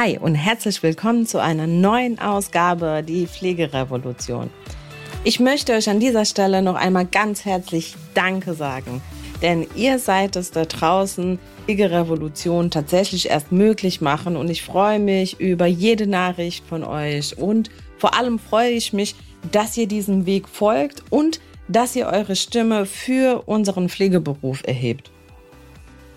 Hi und herzlich willkommen zu einer neuen Ausgabe Die Pflegerevolution. Ich möchte euch an dieser Stelle noch einmal ganz herzlich Danke sagen, denn ihr seid es da draußen, Pflegerevolution tatsächlich erst möglich machen und ich freue mich über jede Nachricht von euch und vor allem freue ich mich, dass ihr diesem Weg folgt und dass ihr eure Stimme für unseren Pflegeberuf erhebt.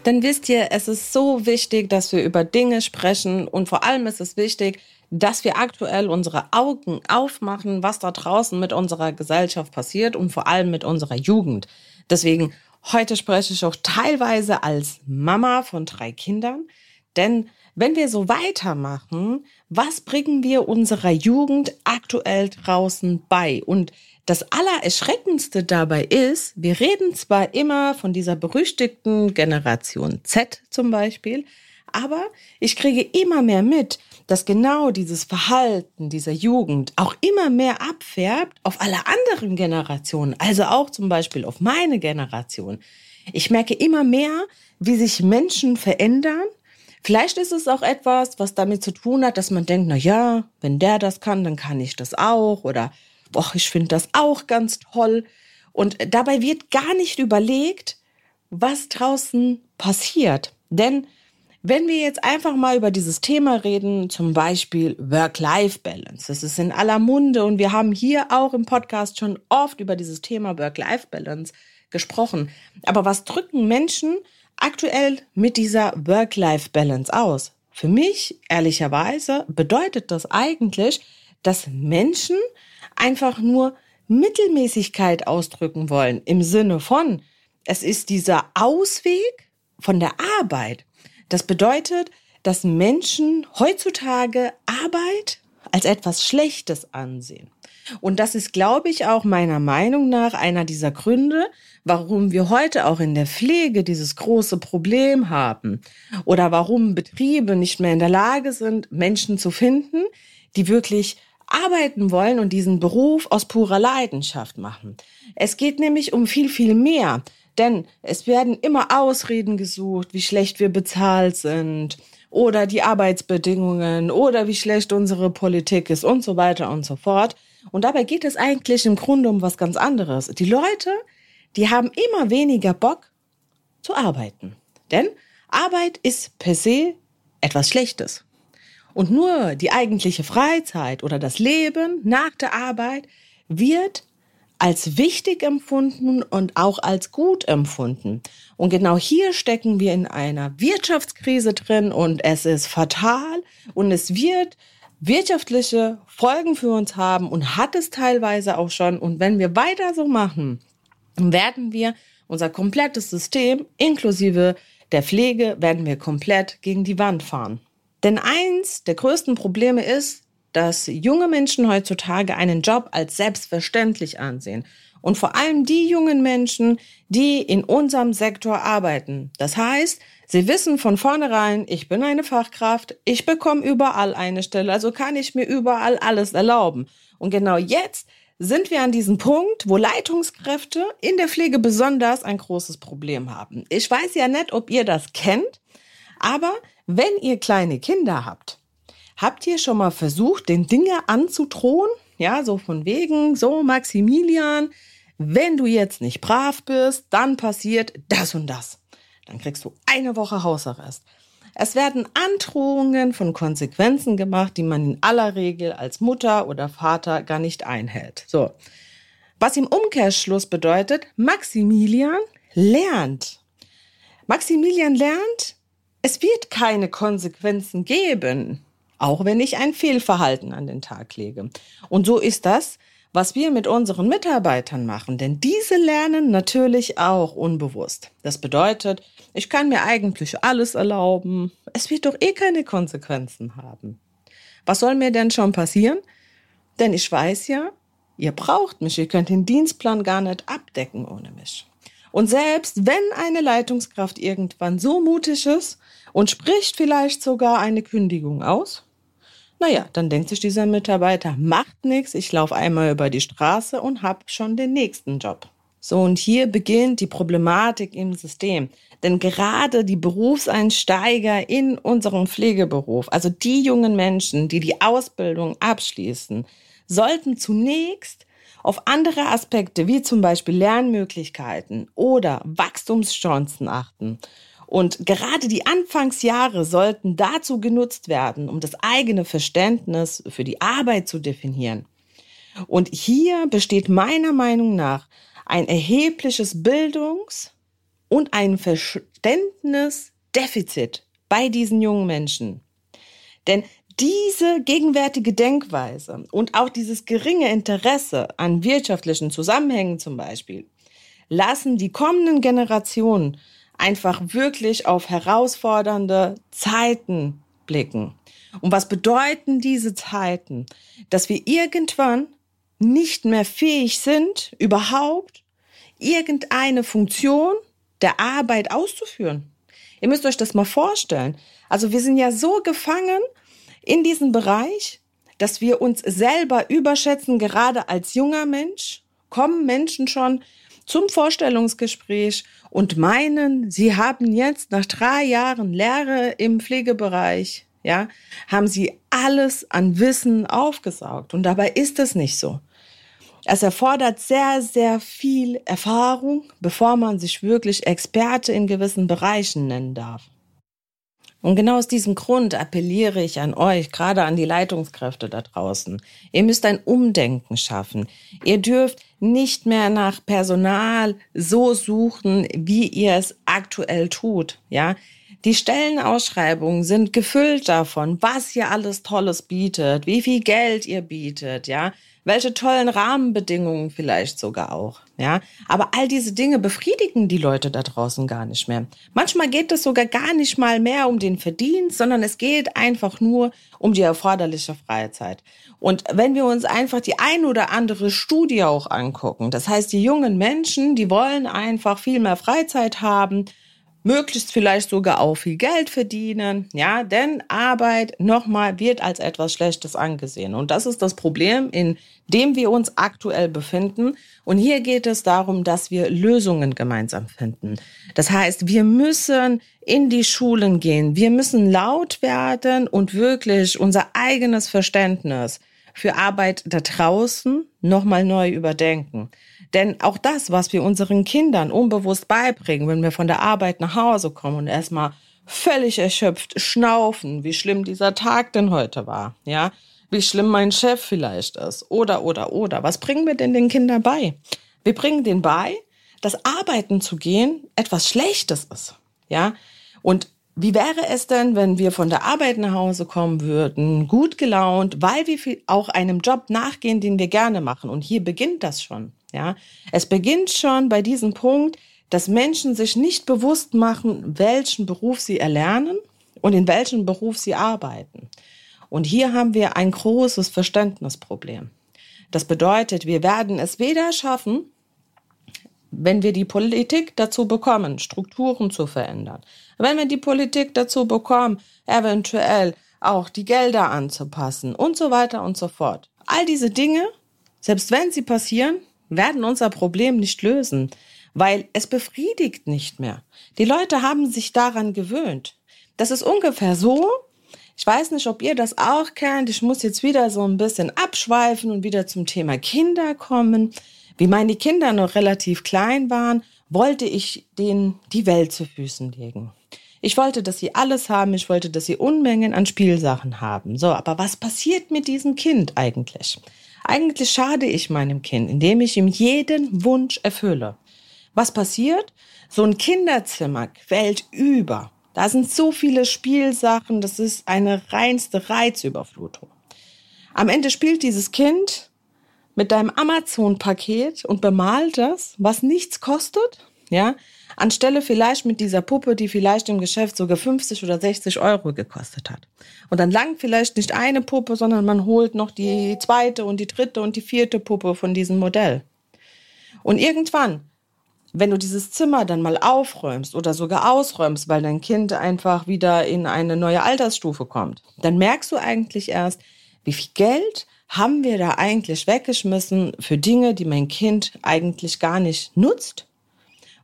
Denn wisst ihr, es ist so wichtig, dass wir über Dinge sprechen und vor allem ist es wichtig, dass wir aktuell unsere Augen aufmachen, was da draußen mit unserer Gesellschaft passiert und vor allem mit unserer Jugend. Deswegen heute spreche ich auch teilweise als Mama von drei Kindern, denn wenn wir so weitermachen, was bringen wir unserer Jugend aktuell draußen bei? Und das Allererschreckendste dabei ist, wir reden zwar immer von dieser berüchtigten Generation Z zum Beispiel, aber ich kriege immer mehr mit, dass genau dieses Verhalten dieser Jugend auch immer mehr abfärbt auf alle anderen Generationen, also auch zum Beispiel auf meine Generation. Ich merke immer mehr, wie sich Menschen verändern. Vielleicht ist es auch etwas, was damit zu tun hat, dass man denkt, na ja, wenn der das kann, dann kann ich das auch oder boah, ich finde das auch ganz toll. Und dabei wird gar nicht überlegt, was draußen passiert. Denn wenn wir jetzt einfach mal über dieses Thema reden, zum Beispiel Work-Life-Balance, das ist in aller Munde und wir haben hier auch im Podcast schon oft über dieses Thema Work-Life-Balance gesprochen. Aber was drücken Menschen aktuell mit dieser Work-Life-Balance aus? Für mich, ehrlicherweise, bedeutet das eigentlich, dass Menschen einfach nur Mittelmäßigkeit ausdrücken wollen im Sinne von, es ist dieser Ausweg von der Arbeit. Das bedeutet, dass Menschen heutzutage Arbeit als etwas Schlechtes ansehen. Und das ist, glaube ich, auch meiner Meinung nach einer dieser Gründe, warum wir heute auch in der Pflege dieses große Problem haben oder warum Betriebe nicht mehr in der Lage sind, Menschen zu finden, die wirklich arbeiten wollen und diesen Beruf aus purer Leidenschaft machen. Es geht nämlich um viel, viel mehr. Denn es werden immer Ausreden gesucht, wie schlecht wir bezahlt sind oder die Arbeitsbedingungen oder wie schlecht unsere Politik ist und so weiter und so fort. Und dabei geht es eigentlich im Grunde um was ganz anderes. Die Leute, die haben immer weniger Bock zu arbeiten. Denn Arbeit ist per se etwas Schlechtes. Und nur die eigentliche Freizeit oder das Leben nach der Arbeit wird als wichtig empfunden und auch als gut empfunden. Und genau hier stecken wir in einer Wirtschaftskrise drin und es ist fatal und es wird wirtschaftliche Folgen für uns haben und hat es teilweise auch schon. Und wenn wir weiter so machen, werden wir unser komplettes System inklusive der Pflege werden wir komplett gegen die Wand fahren. Denn eins der größten Probleme ist, dass junge Menschen heutzutage einen Job als selbstverständlich ansehen. Und vor allem die jungen Menschen, die in unserem Sektor arbeiten. Das heißt, sie wissen von vornherein, ich bin eine Fachkraft, ich bekomme überall eine Stelle, also kann ich mir überall alles erlauben. Und genau jetzt sind wir an diesem Punkt, wo Leitungskräfte in der Pflege besonders ein großes Problem haben. Ich weiß ja nicht, ob ihr das kennt, aber wenn ihr kleine Kinder habt, habt ihr schon mal versucht, den Dinge anzudrohen? Ja, so von wegen, so Maximilian, wenn du jetzt nicht brav bist, dann passiert das und das. Dann kriegst du eine Woche Hausarrest. Es werden Androhungen von Konsequenzen gemacht, die man in aller Regel als Mutter oder Vater gar nicht einhält. So. Was im Umkehrschluss bedeutet, Maximilian lernt. Maximilian lernt, es wird keine Konsequenzen geben, auch wenn ich ein Fehlverhalten an den Tag lege. Und so ist das, was wir mit unseren Mitarbeitern machen, denn diese lernen natürlich auch unbewusst. Das bedeutet, ich kann mir eigentlich alles erlauben, es wird doch eh keine Konsequenzen haben. Was soll mir denn schon passieren? Denn ich weiß ja, ihr braucht mich, ihr könnt den Dienstplan gar nicht abdecken ohne mich. Und selbst wenn eine Leitungskraft irgendwann so mutig ist und spricht vielleicht sogar eine Kündigung aus, naja, dann denkt sich dieser Mitarbeiter, macht nichts, ich laufe einmal über die Straße und hab schon den nächsten Job. So, und hier beginnt die Problematik im System. Denn gerade die Berufseinsteiger in unserem Pflegeberuf, also die jungen Menschen, die die Ausbildung abschließen, sollten zunächst auf andere Aspekte wie zum Beispiel Lernmöglichkeiten oder Wachstumschancen achten. Und gerade die Anfangsjahre sollten dazu genutzt werden, um das eigene Verständnis für die Arbeit zu definieren. Und hier besteht meiner Meinung nach ein erhebliches Bildungs- und ein Verständnisdefizit bei diesen jungen Menschen. Denn diese gegenwärtige Denkweise und auch dieses geringe Interesse an wirtschaftlichen Zusammenhängen zum Beispiel lassen die kommenden Generationen einfach wirklich auf herausfordernde Zeiten blicken. Und was bedeuten diese Zeiten? Dass wir irgendwann nicht mehr fähig sind, überhaupt irgendeine Funktion der Arbeit auszuführen. Ihr müsst euch das mal vorstellen. Also wir sind ja so gefangen in diesem Bereich, dass wir uns selber überschätzen, gerade als junger Mensch kommen Menschen schon zum Vorstellungsgespräch und meinen, sie haben jetzt nach drei Jahren Lehre im Pflegebereich, ja, haben sie alles an Wissen aufgesaugt. Und dabei ist es nicht so. Es erfordert sehr, sehr viel Erfahrung, bevor man sich wirklich Experte in gewissen Bereichen nennen darf. Und genau aus diesem Grund appelliere ich an euch, gerade an die Leitungskräfte da draußen. Ihr müsst ein Umdenken schaffen. Ihr dürft nicht mehr nach Personal so suchen, wie ihr es aktuell tut, ja. Die Stellenausschreibungen sind gefüllt davon, was ihr alles Tolles bietet, wie viel Geld ihr bietet, ja welche tollen Rahmenbedingungen vielleicht sogar auch, ja. Aber all diese Dinge befriedigen die Leute da draußen gar nicht mehr. Manchmal geht es sogar gar nicht mal mehr um den Verdienst, sondern es geht einfach nur um die erforderliche Freizeit. Und wenn wir uns einfach die ein oder andere Studie auch angucken, das heißt, die jungen Menschen, die wollen einfach viel mehr Freizeit haben, möglichst vielleicht sogar auch viel Geld verdienen, ja, denn Arbeit nochmal wird als etwas Schlechtes angesehen. Und das ist das Problem, in dem wir uns aktuell befinden. Und hier geht es darum, dass wir Lösungen gemeinsam finden. Das heißt, wir müssen in die Schulen gehen. Wir müssen laut werden und wirklich unser eigenes Verständnis für Arbeit da draußen nochmal neu überdenken. Denn auch das, was wir unseren Kindern unbewusst beibringen, wenn wir von der Arbeit nach Hause kommen und erstmal völlig erschöpft schnaufen, wie schlimm dieser Tag denn heute war, ja, wie schlimm mein Chef vielleicht ist, oder, oder, oder. Was bringen wir denn den Kindern bei? Wir bringen denen bei, dass Arbeiten zu gehen etwas Schlechtes ist, ja. Und wie wäre es denn, wenn wir von der Arbeit nach Hause kommen würden, gut gelaunt, weil wir auch einem Job nachgehen, den wir gerne machen? Und hier beginnt das schon. Ja, es beginnt schon bei diesem Punkt, dass Menschen sich nicht bewusst machen, welchen Beruf sie erlernen und in welchem Beruf sie arbeiten. Und hier haben wir ein großes Verständnisproblem. Das bedeutet, wir werden es weder schaffen, wenn wir die Politik dazu bekommen, Strukturen zu verändern, wenn wir die Politik dazu bekommen, eventuell auch die Gelder anzupassen und so weiter und so fort. All diese Dinge, selbst wenn sie passieren, werden unser Problem nicht lösen, weil es befriedigt nicht mehr. Die Leute haben sich daran gewöhnt. Das ist ungefähr so, ich weiß nicht, ob ihr das auch kennt. Ich muss jetzt wieder so ein bisschen abschweifen und wieder zum Thema Kinder kommen. Wie meine Kinder noch relativ klein waren, wollte ich denen die Welt zu Füßen legen. Ich wollte, dass sie alles haben. Ich wollte, dass sie Unmengen an Spielsachen haben. So, aber was passiert mit diesem Kind eigentlich? Eigentlich schade ich meinem Kind, indem ich ihm jeden Wunsch erfülle. Was passiert? So ein Kinderzimmer quält über. Da sind so viele Spielsachen, das ist eine reinste Reizüberflutung. Am Ende spielt dieses Kind mit deinem Amazon-Paket und bemalt das, was nichts kostet, ja, anstelle vielleicht mit dieser Puppe, die vielleicht im Geschäft sogar 50 oder 60 Euro gekostet hat. Und dann langt vielleicht nicht eine Puppe, sondern man holt noch die zweite und die dritte und die vierte Puppe von diesem Modell. Und irgendwann, wenn du dieses Zimmer dann mal aufräumst oder sogar ausräumst, weil dein Kind einfach wieder in eine neue Altersstufe kommt, dann merkst du eigentlich erst, wie viel Geld haben wir da eigentlich weggeschmissen für Dinge, die mein Kind eigentlich gar nicht nutzt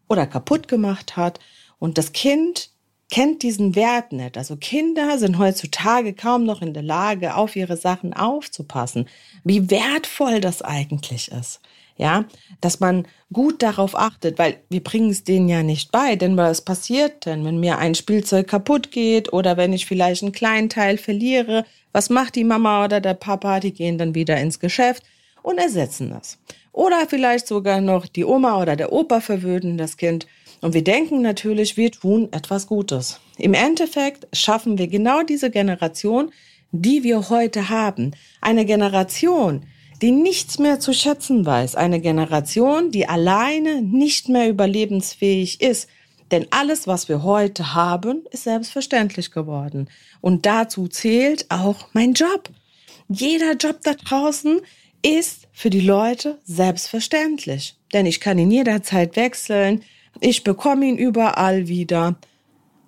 oder kaputt gemacht hat. Und das Kind kennt diesen Wert nicht. Also Kinder sind heutzutage kaum noch in der Lage, auf ihre Sachen aufzupassen. Wie wertvoll das eigentlich ist. Ja, dass man gut darauf achtet, weil wir bringen es denen ja nicht bei, denn was passiert denn, wenn mir ein Spielzeug kaputt geht oder wenn ich vielleicht einen kleinen Teil verliere? Was macht die Mama oder der Papa? Die gehen dann wieder ins Geschäft und ersetzen das. Oder vielleicht sogar noch die Oma oder der Opa verwöhnen das Kind und wir denken natürlich, wir tun etwas Gutes. Im Endeffekt schaffen wir genau diese Generation, die wir heute haben. Eine Generation, die nichts mehr zu schätzen weiß. Eine Generation, die alleine nicht mehr überlebensfähig ist. Denn alles, was wir heute haben, ist selbstverständlich geworden. Und dazu zählt auch mein Job. Jeder Job da draußen ist für die Leute selbstverständlich. Denn ich kann ihn jederzeit wechseln. Ich bekomme ihn überall wieder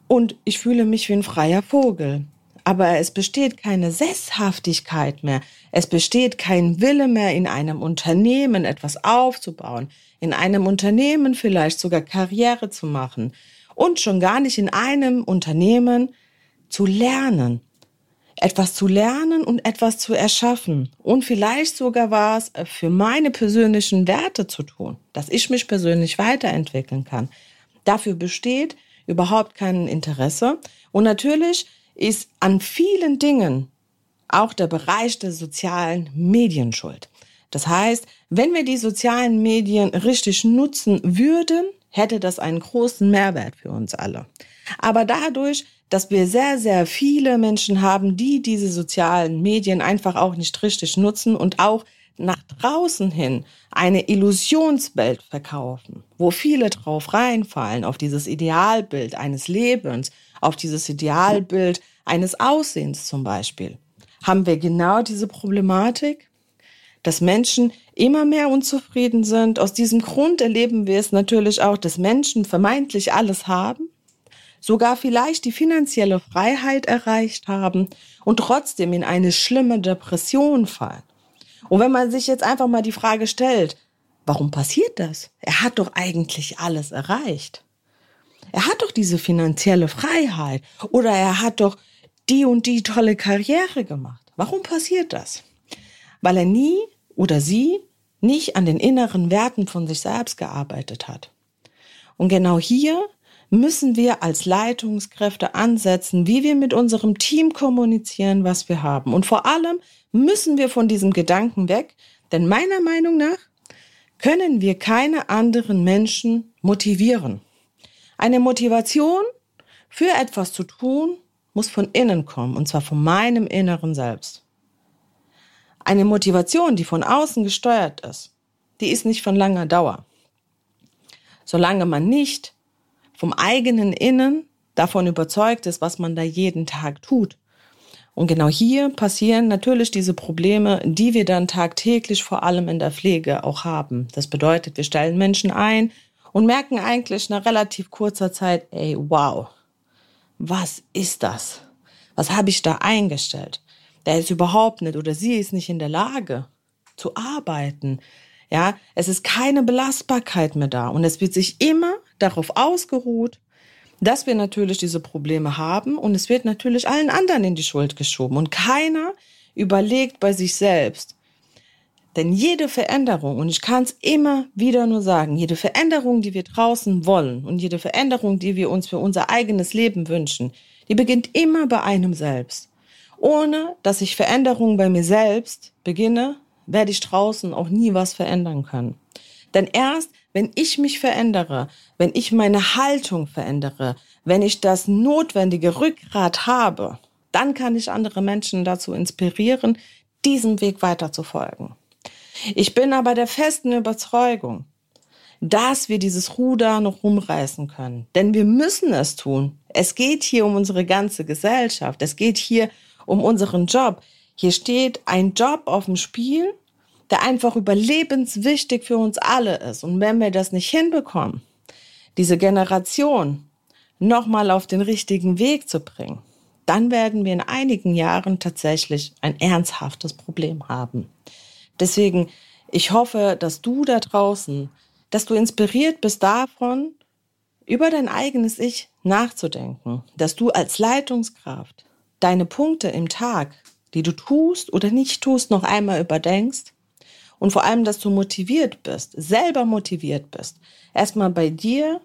und ich fühle mich wie ein freier Vogel. Aber es besteht keine Sesshaftigkeit mehr. Es besteht kein Wille mehr, in einem Unternehmen etwas aufzubauen, in einem Unternehmen vielleicht sogar Karriere zu machen und schon gar nicht in einem Unternehmen zu lernen etwas zu lernen und etwas zu erschaffen und vielleicht sogar was für meine persönlichen Werte zu tun, dass ich mich persönlich weiterentwickeln kann. Dafür besteht überhaupt kein Interesse und natürlich ist an vielen Dingen auch der Bereich der sozialen Medien schuld. Das heißt, wenn wir die sozialen Medien richtig nutzen würden, hätte das einen großen Mehrwert für uns alle. Aber dadurch, dass wir sehr, sehr viele Menschen haben, die diese sozialen Medien einfach auch nicht richtig nutzen und auch nach draußen hin eine Illusionswelt verkaufen, wo viele drauf reinfallen, auf dieses Idealbild eines Lebens, auf dieses Idealbild eines Aussehens zum Beispiel, haben wir genau diese Problematik, dass Menschen immer mehr unzufrieden sind. Aus diesem Grund erleben wir es natürlich auch, dass Menschen vermeintlich alles haben, sogar vielleicht die finanzielle Freiheit erreicht haben und trotzdem in eine schlimme Depression fallen. Und wenn man sich jetzt einfach mal die Frage stellt, warum passiert das? Er hat doch eigentlich alles erreicht. Er hat doch diese finanzielle Freiheit oder er hat doch die und die tolle Karriere gemacht. Warum passiert das? Weil er nie oder sie nicht an den inneren Werten von sich selbst gearbeitet hat. Und genau hier müssen wir als Leitungskräfte ansetzen, wie wir mit unserem Team kommunizieren, was wir haben. Und vor allem müssen wir von diesem Gedanken weg, denn meiner Meinung nach können wir keine anderen Menschen motivieren. Eine Motivation für etwas zu tun muss von innen kommen, und zwar von meinem inneren Selbst. Eine Motivation, die von außen gesteuert ist, die ist nicht von langer Dauer. Solange man nicht vom eigenen Innen davon überzeugt ist, was man da jeden Tag tut. Und genau hier passieren natürlich diese Probleme, die wir dann tagtäglich vor allem in der Pflege auch haben. Das bedeutet, wir stellen Menschen ein und merken eigentlich nach relativ kurzer Zeit, ey, wow, was ist das? Was habe ich da eingestellt? Der ist überhaupt nicht oder sie ist nicht in der Lage zu arbeiten. Ja, es ist keine Belastbarkeit mehr da und es wird sich immer darauf ausgeruht, dass wir natürlich diese Probleme haben und es wird natürlich allen anderen in die Schuld geschoben und keiner überlegt bei sich selbst. Denn jede Veränderung, und ich kann es immer wieder nur sagen, jede Veränderung, die wir draußen wollen und jede Veränderung, die wir uns für unser eigenes Leben wünschen, die beginnt immer bei einem selbst. Ohne dass ich Veränderungen bei mir selbst beginne, werde ich draußen auch nie was verändern können. Denn erst, wenn ich mich verändere, wenn ich meine Haltung verändere, wenn ich das notwendige Rückgrat habe, dann kann ich andere Menschen dazu inspirieren, diesem Weg weiter zu folgen. Ich bin aber der festen Überzeugung, dass wir dieses Ruder noch rumreißen können. Denn wir müssen es tun. Es geht hier um unsere ganze Gesellschaft. Es geht hier um unseren Job. Hier steht ein Job auf dem Spiel der einfach überlebenswichtig für uns alle ist. Und wenn wir das nicht hinbekommen, diese Generation nochmal auf den richtigen Weg zu bringen, dann werden wir in einigen Jahren tatsächlich ein ernsthaftes Problem haben. Deswegen, ich hoffe, dass du da draußen, dass du inspiriert bist davon, über dein eigenes Ich nachzudenken, dass du als Leitungskraft deine Punkte im Tag, die du tust oder nicht tust, noch einmal überdenkst und vor allem, dass du motiviert bist, selber motiviert bist, erstmal bei dir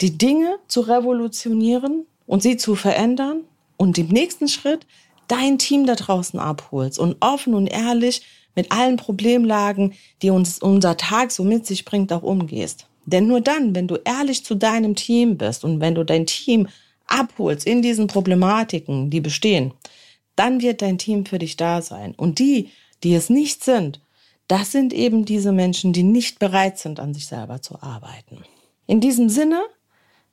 die Dinge zu revolutionieren und sie zu verändern und im nächsten Schritt dein Team da draußen abholst und offen und ehrlich mit allen Problemlagen, die uns unser Tag so mit sich bringt, auch umgehst. Denn nur dann, wenn du ehrlich zu deinem Team bist und wenn du dein Team abholst in diesen Problematiken, die bestehen, dann wird dein Team für dich da sein. Und die, die es nicht sind, das sind eben diese Menschen, die nicht bereit sind, an sich selber zu arbeiten. In diesem Sinne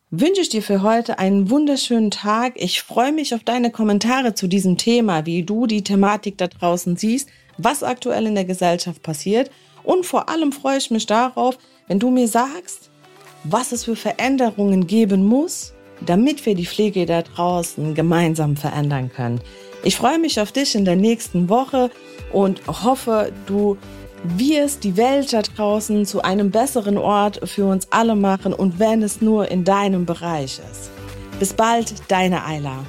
wünsche ich dir für heute einen wunderschönen Tag. Ich freue mich auf deine Kommentare zu diesem Thema, wie du die Thematik da draußen siehst, was aktuell in der Gesellschaft passiert. Und vor allem freue ich mich darauf, wenn du mir sagst, was es für Veränderungen geben muss, damit wir die Pflege da draußen gemeinsam verändern können. Ich freue mich auf dich in der nächsten Woche und hoffe, du wirst die Welt da draußen zu einem besseren Ort für uns alle machen und wenn es nur in deinem Bereich ist. Bis bald, deine Ayla.